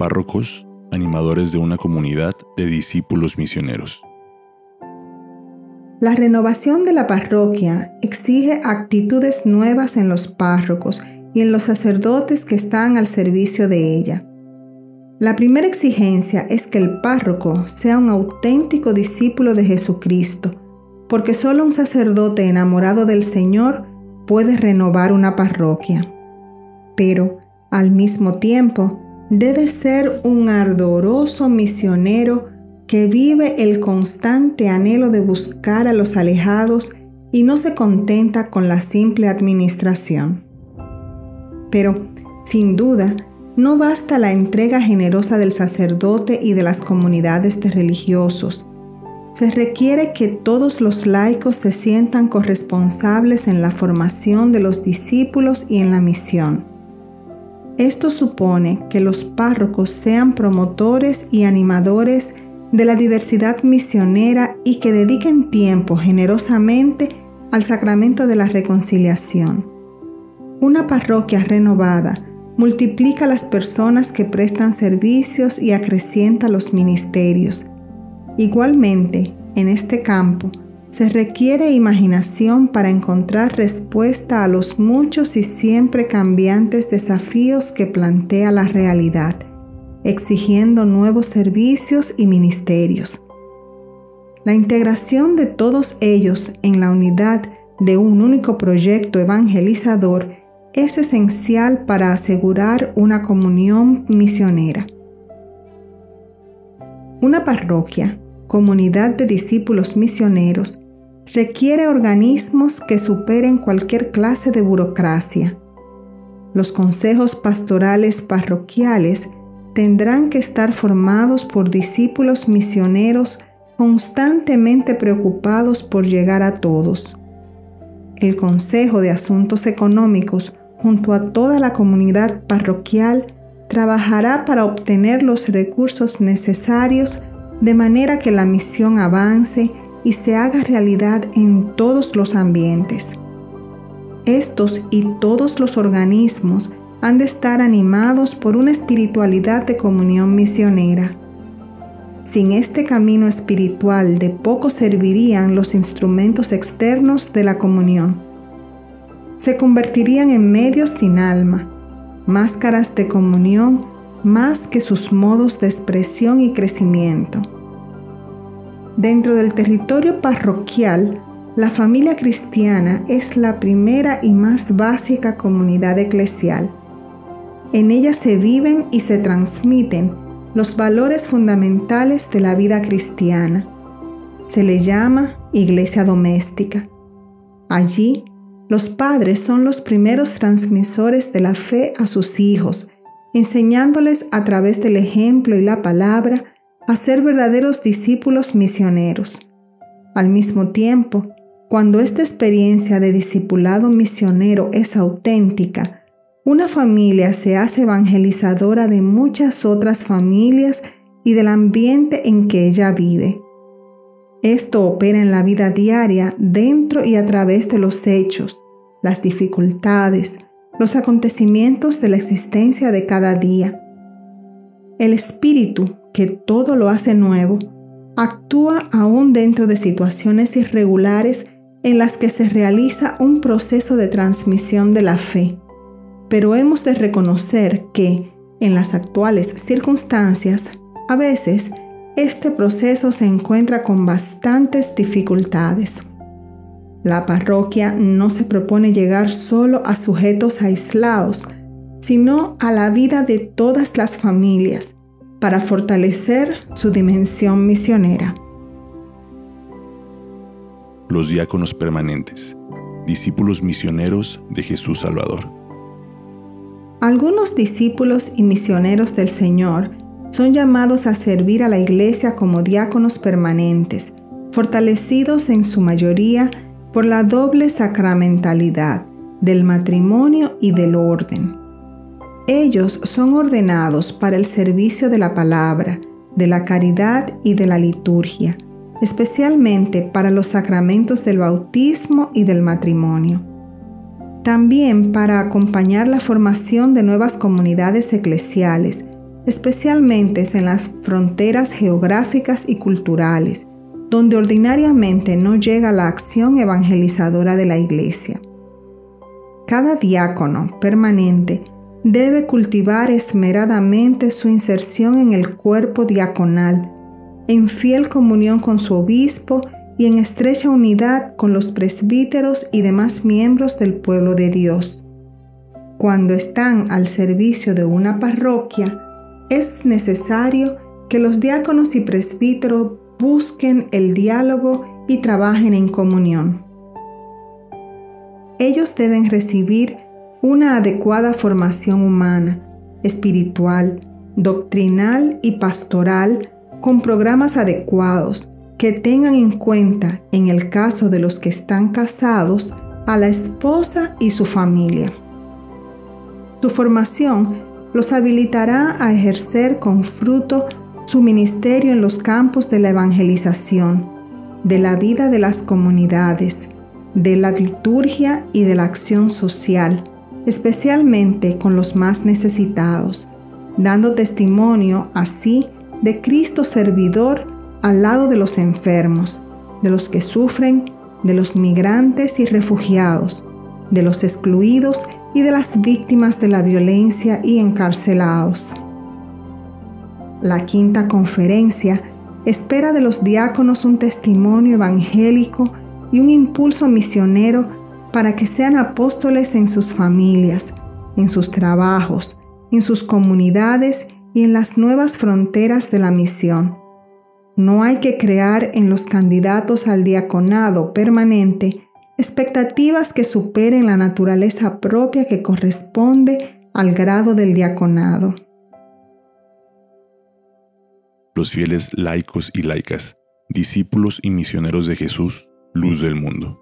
párrocos, animadores de una comunidad de discípulos misioneros. La renovación de la parroquia exige actitudes nuevas en los párrocos y en los sacerdotes que están al servicio de ella. La primera exigencia es que el párroco sea un auténtico discípulo de Jesucristo, porque solo un sacerdote enamorado del Señor puede renovar una parroquia. Pero, al mismo tiempo, debe ser un ardoroso misionero que vive el constante anhelo de buscar a los alejados y no se contenta con la simple administración. Pero, sin duda, no basta la entrega generosa del sacerdote y de las comunidades de religiosos. Se requiere que todos los laicos se sientan corresponsables en la formación de los discípulos y en la misión. Esto supone que los párrocos sean promotores y animadores de la diversidad misionera y que dediquen tiempo generosamente al sacramento de la reconciliación. Una parroquia renovada multiplica las personas que prestan servicios y acrecienta los ministerios. Igualmente, en este campo, se requiere imaginación para encontrar respuesta a los muchos y siempre cambiantes desafíos que plantea la realidad, exigiendo nuevos servicios y ministerios. La integración de todos ellos en la unidad de un único proyecto evangelizador es esencial para asegurar una comunión misionera. Una parroquia, comunidad de discípulos misioneros, requiere organismos que superen cualquier clase de burocracia. Los consejos pastorales parroquiales tendrán que estar formados por discípulos misioneros constantemente preocupados por llegar a todos. El Consejo de Asuntos Económicos junto a toda la comunidad parroquial, trabajará para obtener los recursos necesarios de manera que la misión avance y se haga realidad en todos los ambientes. Estos y todos los organismos han de estar animados por una espiritualidad de comunión misionera. Sin este camino espiritual de poco servirían los instrumentos externos de la comunión se convertirían en medios sin alma, máscaras de comunión más que sus modos de expresión y crecimiento. Dentro del territorio parroquial, la familia cristiana es la primera y más básica comunidad eclesial. En ella se viven y se transmiten los valores fundamentales de la vida cristiana. Se le llama iglesia doméstica. Allí los padres son los primeros transmisores de la fe a sus hijos, enseñándoles a través del ejemplo y la palabra a ser verdaderos discípulos misioneros. Al mismo tiempo, cuando esta experiencia de discipulado misionero es auténtica, una familia se hace evangelizadora de muchas otras familias y del ambiente en que ella vive. Esto opera en la vida diaria dentro y a través de los hechos, las dificultades, los acontecimientos de la existencia de cada día. El Espíritu, que todo lo hace nuevo, actúa aún dentro de situaciones irregulares en las que se realiza un proceso de transmisión de la fe. Pero hemos de reconocer que, en las actuales circunstancias, a veces este proceso se encuentra con bastantes dificultades. La parroquia no se propone llegar solo a sujetos aislados, sino a la vida de todas las familias para fortalecer su dimensión misionera. Los diáconos permanentes, discípulos misioneros de Jesús Salvador. Algunos discípulos y misioneros del Señor son llamados a servir a la iglesia como diáconos permanentes, fortalecidos en su mayoría por la doble sacramentalidad del matrimonio y del orden. Ellos son ordenados para el servicio de la palabra, de la caridad y de la liturgia, especialmente para los sacramentos del bautismo y del matrimonio. También para acompañar la formación de nuevas comunidades eclesiales especialmente en las fronteras geográficas y culturales, donde ordinariamente no llega la acción evangelizadora de la Iglesia. Cada diácono permanente debe cultivar esmeradamente su inserción en el cuerpo diaconal, en fiel comunión con su obispo y en estrecha unidad con los presbíteros y demás miembros del pueblo de Dios. Cuando están al servicio de una parroquia, es necesario que los diáconos y presbíteros busquen el diálogo y trabajen en comunión. Ellos deben recibir una adecuada formación humana, espiritual, doctrinal y pastoral con programas adecuados que tengan en cuenta, en el caso de los que están casados, a la esposa y su familia. Su formación los habilitará a ejercer con fruto su ministerio en los campos de la evangelización, de la vida de las comunidades, de la liturgia y de la acción social, especialmente con los más necesitados, dando testimonio así de Cristo servidor al lado de los enfermos, de los que sufren, de los migrantes y refugiados, de los excluidos y de las víctimas de la violencia y encarcelados. La quinta conferencia espera de los diáconos un testimonio evangélico y un impulso misionero para que sean apóstoles en sus familias, en sus trabajos, en sus comunidades y en las nuevas fronteras de la misión. No hay que crear en los candidatos al diaconado permanente expectativas que superen la naturaleza propia que corresponde al grado del diaconado. Los fieles laicos y laicas, discípulos y misioneros de Jesús, luz del mundo.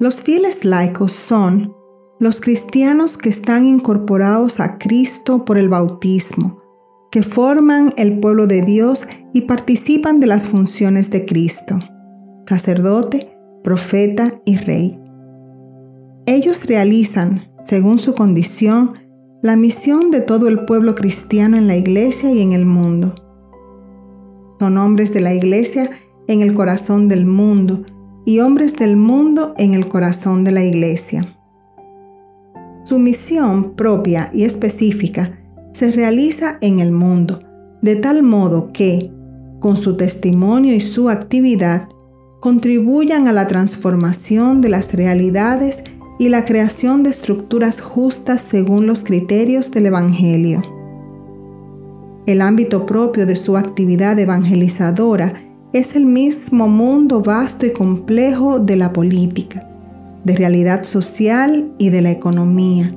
Los fieles laicos son los cristianos que están incorporados a Cristo por el bautismo, que forman el pueblo de Dios y participan de las funciones de Cristo, sacerdote, profeta y rey. Ellos realizan, según su condición, la misión de todo el pueblo cristiano en la iglesia y en el mundo. Son hombres de la iglesia en el corazón del mundo y hombres del mundo en el corazón de la iglesia. Su misión propia y específica se realiza en el mundo, de tal modo que, con su testimonio y su actividad, contribuyan a la transformación de las realidades y la creación de estructuras justas según los criterios del Evangelio. El ámbito propio de su actividad evangelizadora es el mismo mundo vasto y complejo de la política, de realidad social y de la economía,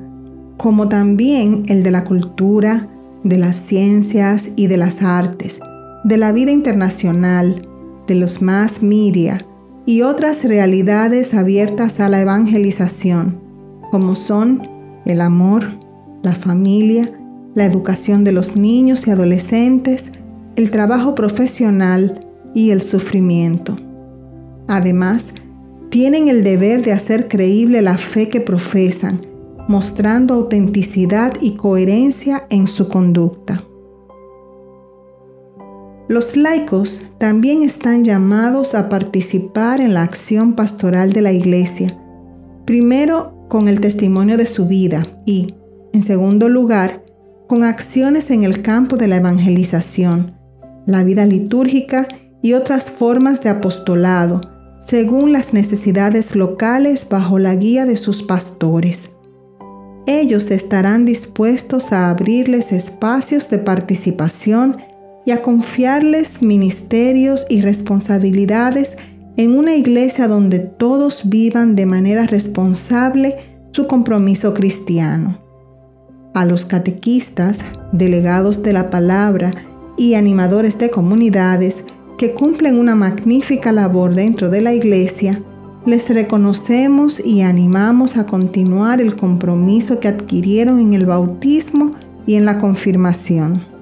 como también el de la cultura, de las ciencias y de las artes, de la vida internacional, de los más media y otras realidades abiertas a la evangelización, como son el amor, la familia, la educación de los niños y adolescentes, el trabajo profesional y el sufrimiento. Además, tienen el deber de hacer creíble la fe que profesan, mostrando autenticidad y coherencia en su conducta. Los laicos también están llamados a participar en la acción pastoral de la Iglesia, primero con el testimonio de su vida y, en segundo lugar, con acciones en el campo de la evangelización, la vida litúrgica y otras formas de apostolado, según las necesidades locales bajo la guía de sus pastores. Ellos estarán dispuestos a abrirles espacios de participación y a confiarles ministerios y responsabilidades en una iglesia donde todos vivan de manera responsable su compromiso cristiano. A los catequistas, delegados de la palabra y animadores de comunidades que cumplen una magnífica labor dentro de la iglesia, les reconocemos y animamos a continuar el compromiso que adquirieron en el bautismo y en la confirmación.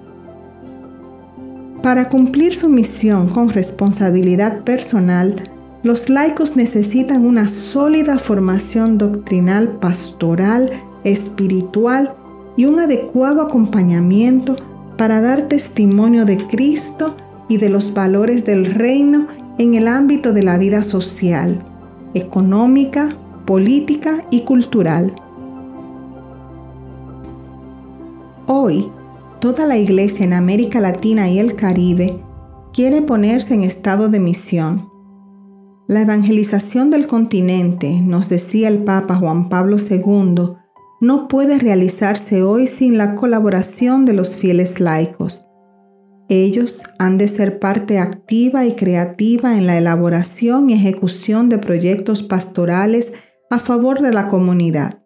Para cumplir su misión con responsabilidad personal, los laicos necesitan una sólida formación doctrinal, pastoral, espiritual y un adecuado acompañamiento para dar testimonio de Cristo y de los valores del reino en el ámbito de la vida social, económica, política y cultural. Hoy, toda la iglesia en América Latina y el Caribe quiere ponerse en estado de misión. La evangelización del continente, nos decía el Papa Juan Pablo II, no puede realizarse hoy sin la colaboración de los fieles laicos. Ellos han de ser parte activa y creativa en la elaboración y ejecución de proyectos pastorales a favor de la comunidad.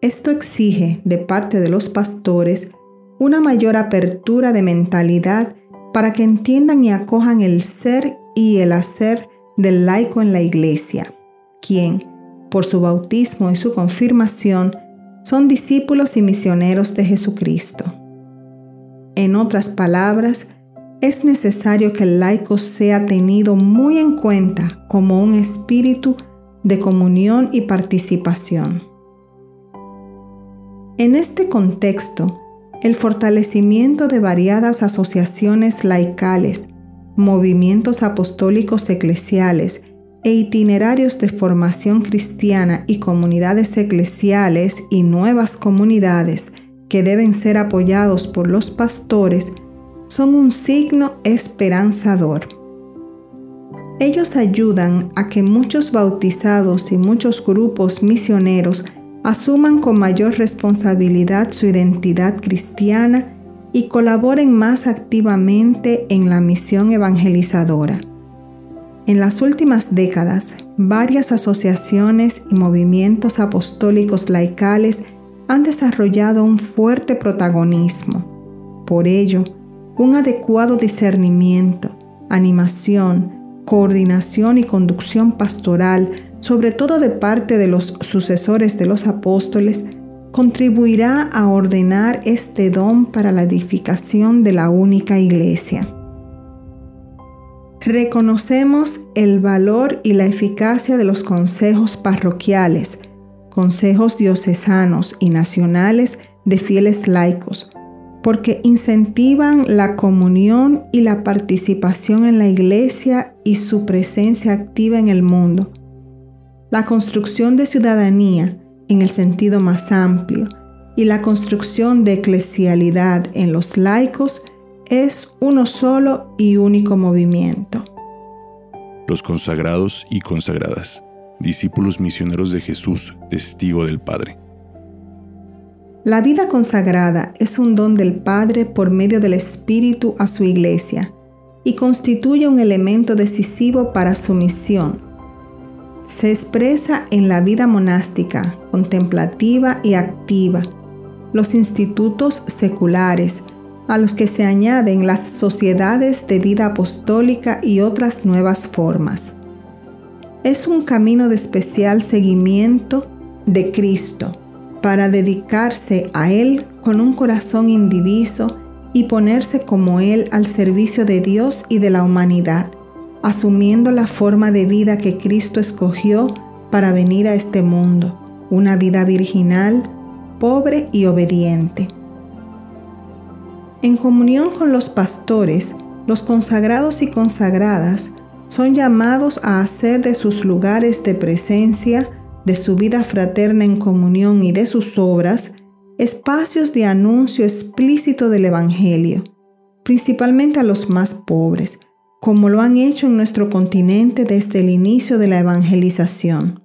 Esto exige de parte de los pastores una mayor apertura de mentalidad para que entiendan y acojan el ser y el hacer del laico en la iglesia, quien, por su bautismo y su confirmación, son discípulos y misioneros de Jesucristo. En otras palabras, es necesario que el laico sea tenido muy en cuenta como un espíritu de comunión y participación. En este contexto, el fortalecimiento de variadas asociaciones laicales, movimientos apostólicos eclesiales e itinerarios de formación cristiana y comunidades eclesiales y nuevas comunidades que deben ser apoyados por los pastores son un signo esperanzador. Ellos ayudan a que muchos bautizados y muchos grupos misioneros asuman con mayor responsabilidad su identidad cristiana y colaboren más activamente en la misión evangelizadora. En las últimas décadas, varias asociaciones y movimientos apostólicos laicales han desarrollado un fuerte protagonismo. Por ello, un adecuado discernimiento, animación, coordinación y conducción pastoral, sobre todo de parte de los sucesores de los apóstoles, contribuirá a ordenar este don para la edificación de la única iglesia. Reconocemos el valor y la eficacia de los consejos parroquiales, consejos diocesanos y nacionales de fieles laicos, porque incentivan la comunión y la participación en la iglesia y su presencia activa en el mundo. La construcción de ciudadanía, en el sentido más amplio, y la construcción de eclesialidad en los laicos es uno solo y único movimiento. Los consagrados y consagradas discípulos misioneros de Jesús, testigo del Padre. La vida consagrada es un don del Padre por medio del Espíritu a su iglesia y constituye un elemento decisivo para su misión. Se expresa en la vida monástica, contemplativa y activa, los institutos seculares, a los que se añaden las sociedades de vida apostólica y otras nuevas formas. Es un camino de especial seguimiento de Cristo para dedicarse a Él con un corazón indiviso y ponerse como Él al servicio de Dios y de la humanidad, asumiendo la forma de vida que Cristo escogió para venir a este mundo, una vida virginal, pobre y obediente. En comunión con los pastores, los consagrados y consagradas son llamados a hacer de sus lugares de presencia, de su vida fraterna en comunión y de sus obras, espacios de anuncio explícito del Evangelio, principalmente a los más pobres, como lo han hecho en nuestro continente desde el inicio de la evangelización.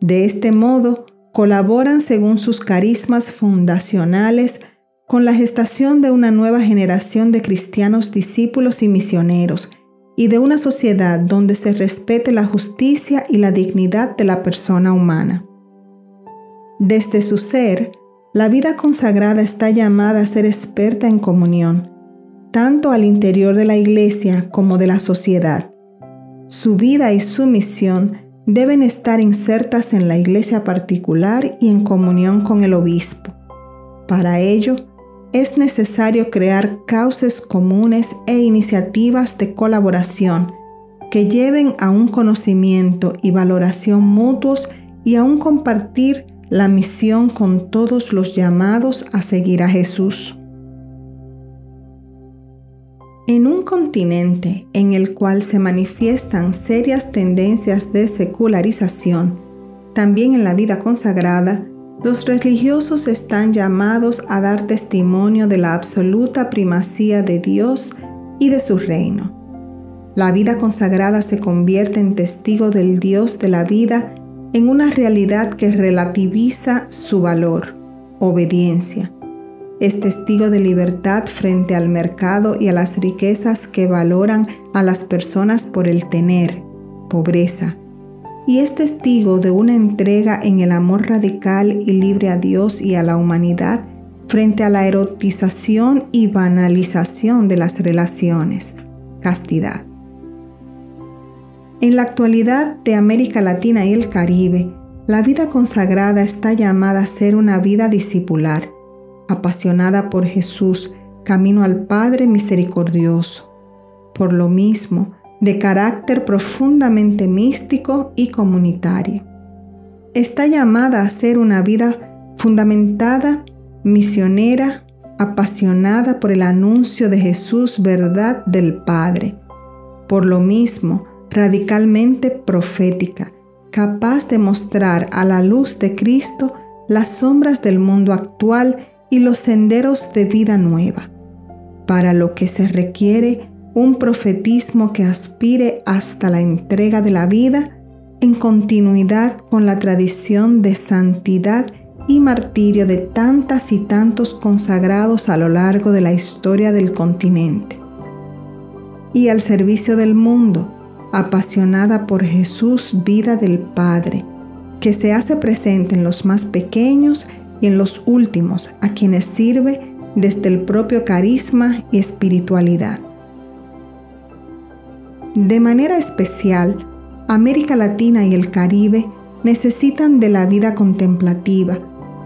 De este modo, colaboran según sus carismas fundacionales con la gestación de una nueva generación de cristianos discípulos y misioneros, y de una sociedad donde se respete la justicia y la dignidad de la persona humana. Desde su ser, la vida consagrada está llamada a ser experta en comunión, tanto al interior de la iglesia como de la sociedad. Su vida y su misión deben estar insertas en la iglesia particular y en comunión con el obispo. Para ello, es necesario crear cauces comunes e iniciativas de colaboración que lleven a un conocimiento y valoración mutuos y a un compartir la misión con todos los llamados a seguir a Jesús. En un continente en el cual se manifiestan serias tendencias de secularización, también en la vida consagrada, los religiosos están llamados a dar testimonio de la absoluta primacía de Dios y de su reino. La vida consagrada se convierte en testigo del Dios de la vida en una realidad que relativiza su valor, obediencia, es testigo de libertad frente al mercado y a las riquezas que valoran a las personas por el tener, pobreza, y es testigo de una entrega en el amor radical y libre a Dios y a la humanidad frente a la erotización y banalización de las relaciones, castidad. En la actualidad de América Latina y el Caribe, la vida consagrada está llamada a ser una vida discipular, apasionada por Jesús, camino al Padre misericordioso. Por lo mismo, de carácter profundamente místico y comunitario. Está llamada a ser una vida fundamentada, misionera, apasionada por el anuncio de Jesús, verdad del Padre. Por lo mismo, radicalmente profética, capaz de mostrar a la luz de Cristo las sombras del mundo actual y los senderos de vida nueva, para lo que se requiere un profetismo que aspire hasta la entrega de la vida en continuidad con la tradición de santidad y martirio de tantas y tantos consagrados a lo largo de la historia del continente. Y al servicio del mundo, apasionada por Jesús, vida del Padre, que se hace presente en los más pequeños y en los últimos, a quienes sirve desde el propio carisma y espiritualidad. De manera especial, América Latina y el Caribe necesitan de la vida contemplativa,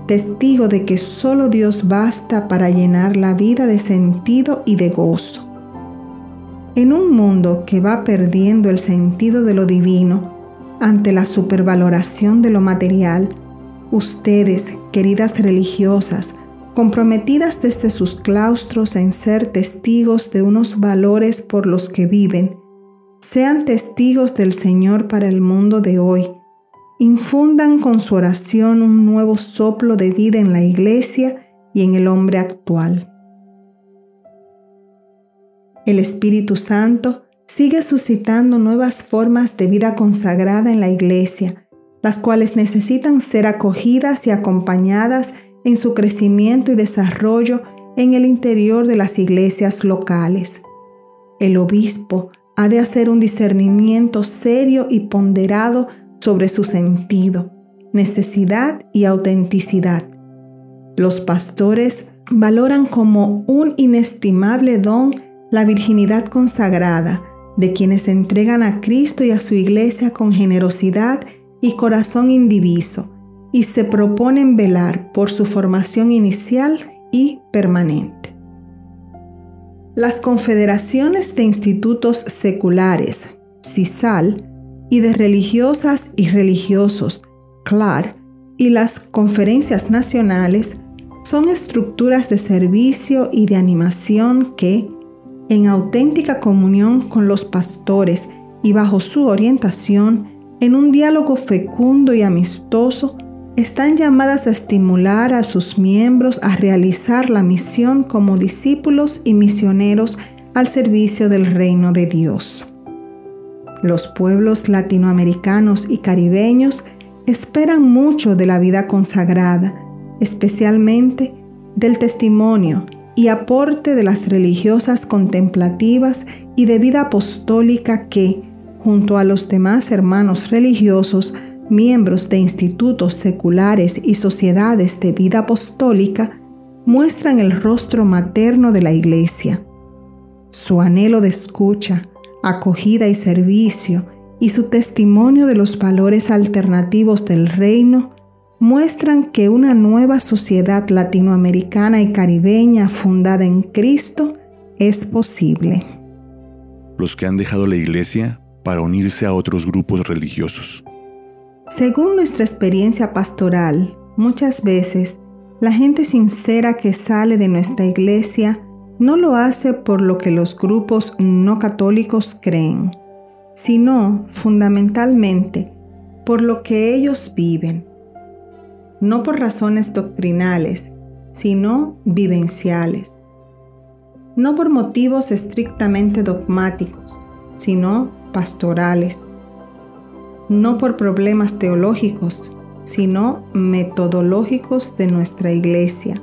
testigo de que solo Dios basta para llenar la vida de sentido y de gozo. En un mundo que va perdiendo el sentido de lo divino ante la supervaloración de lo material, ustedes, queridas religiosas, comprometidas desde sus claustros en ser testigos de unos valores por los que viven, sean testigos del Señor para el mundo de hoy. Infundan con su oración un nuevo soplo de vida en la iglesia y en el hombre actual. El Espíritu Santo sigue suscitando nuevas formas de vida consagrada en la Iglesia, las cuales necesitan ser acogidas y acompañadas en su crecimiento y desarrollo en el interior de las iglesias locales. El obispo ha de hacer un discernimiento serio y ponderado sobre su sentido, necesidad y autenticidad. Los pastores valoran como un inestimable don la virginidad consagrada de quienes entregan a Cristo y a su iglesia con generosidad y corazón indiviso y se proponen velar por su formación inicial y permanente. Las confederaciones de institutos seculares, CISAL, y de religiosas y religiosos, CLAR, y las conferencias nacionales son estructuras de servicio y de animación que, en auténtica comunión con los pastores y bajo su orientación, en un diálogo fecundo y amistoso, están llamadas a estimular a sus miembros a realizar la misión como discípulos y misioneros al servicio del reino de Dios. Los pueblos latinoamericanos y caribeños esperan mucho de la vida consagrada, especialmente del testimonio y aporte de las religiosas contemplativas y de vida apostólica que, junto a los demás hermanos religiosos, miembros de institutos seculares y sociedades de vida apostólica, muestran el rostro materno de la Iglesia. Su anhelo de escucha, acogida y servicio y su testimonio de los valores alternativos del reino muestran que una nueva sociedad latinoamericana y caribeña fundada en Cristo es posible. Los que han dejado la iglesia para unirse a otros grupos religiosos. Según nuestra experiencia pastoral, Muchas veces, la gente sincera que sale de nuestra iglesia no lo hace por lo que los grupos no católicos creen, sino fundamentalmente por lo que ellos viven, no por razones doctrinales, sino vivenciales, no por motivos estrictamente dogmáticos, sino pastorales, no por problemas teológicos, sino metodológicos de nuestra iglesia.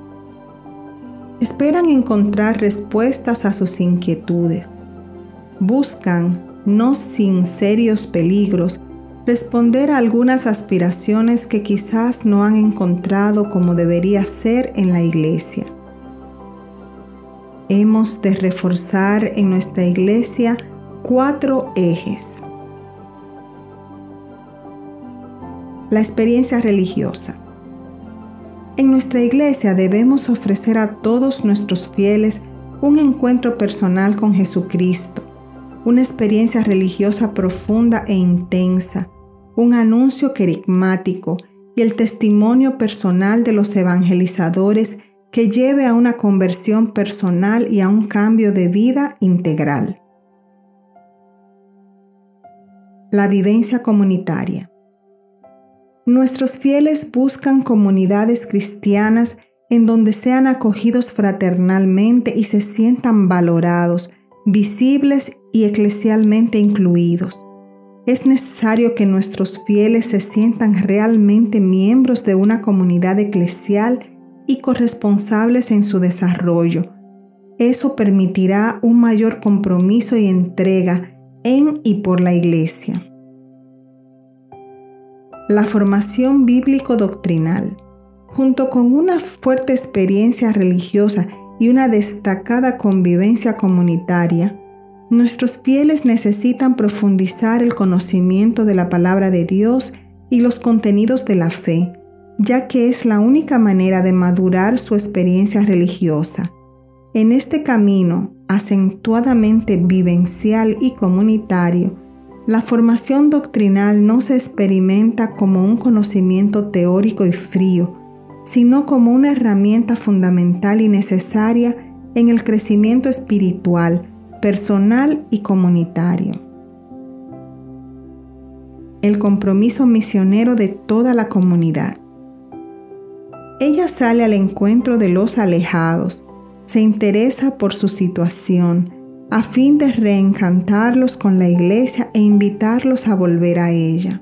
Esperan encontrar respuestas a sus inquietudes. Buscan, no sin serios peligros, responder a algunas aspiraciones que quizás no han encontrado como debería ser en la iglesia. Hemos de reforzar en nuestra iglesia cuatro ejes. La experiencia religiosa. En nuestra iglesia debemos ofrecer a todos nuestros fieles un encuentro personal con Jesucristo, una experiencia religiosa profunda e intensa, un anuncio querigmático y el testimonio personal de los evangelizadores que lleve a una conversión personal y a un cambio de vida integral. La vivencia comunitaria. Nuestros fieles buscan comunidades cristianas en donde sean acogidos fraternalmente y se sientan valorados, visibles y eclesialmente incluidos. Es necesario que nuestros fieles se sientan realmente miembros de una comunidad eclesial y corresponsables en su desarrollo. Eso permitirá un mayor compromiso y entrega en y por la Iglesia. La formación bíblico-doctrinal, junto con una fuerte experiencia religiosa y una destacada convivencia comunitaria, nuestros fieles necesitan profundizar el conocimiento de la palabra de Dios y los contenidos de la fe, ya que es la única manera de madurar su experiencia religiosa. En este camino, acentuadamente vivencial y comunitario, la formación doctrinal no se experimenta como un conocimiento teórico y frío, sino como una herramienta fundamental y necesaria en el crecimiento espiritual, personal y comunitario. El compromiso misionero de toda la comunidad. Ella sale al encuentro de los alejados, se interesa por su situación, a fin de reencantarlos con la iglesia e invitarlos a volver a ella.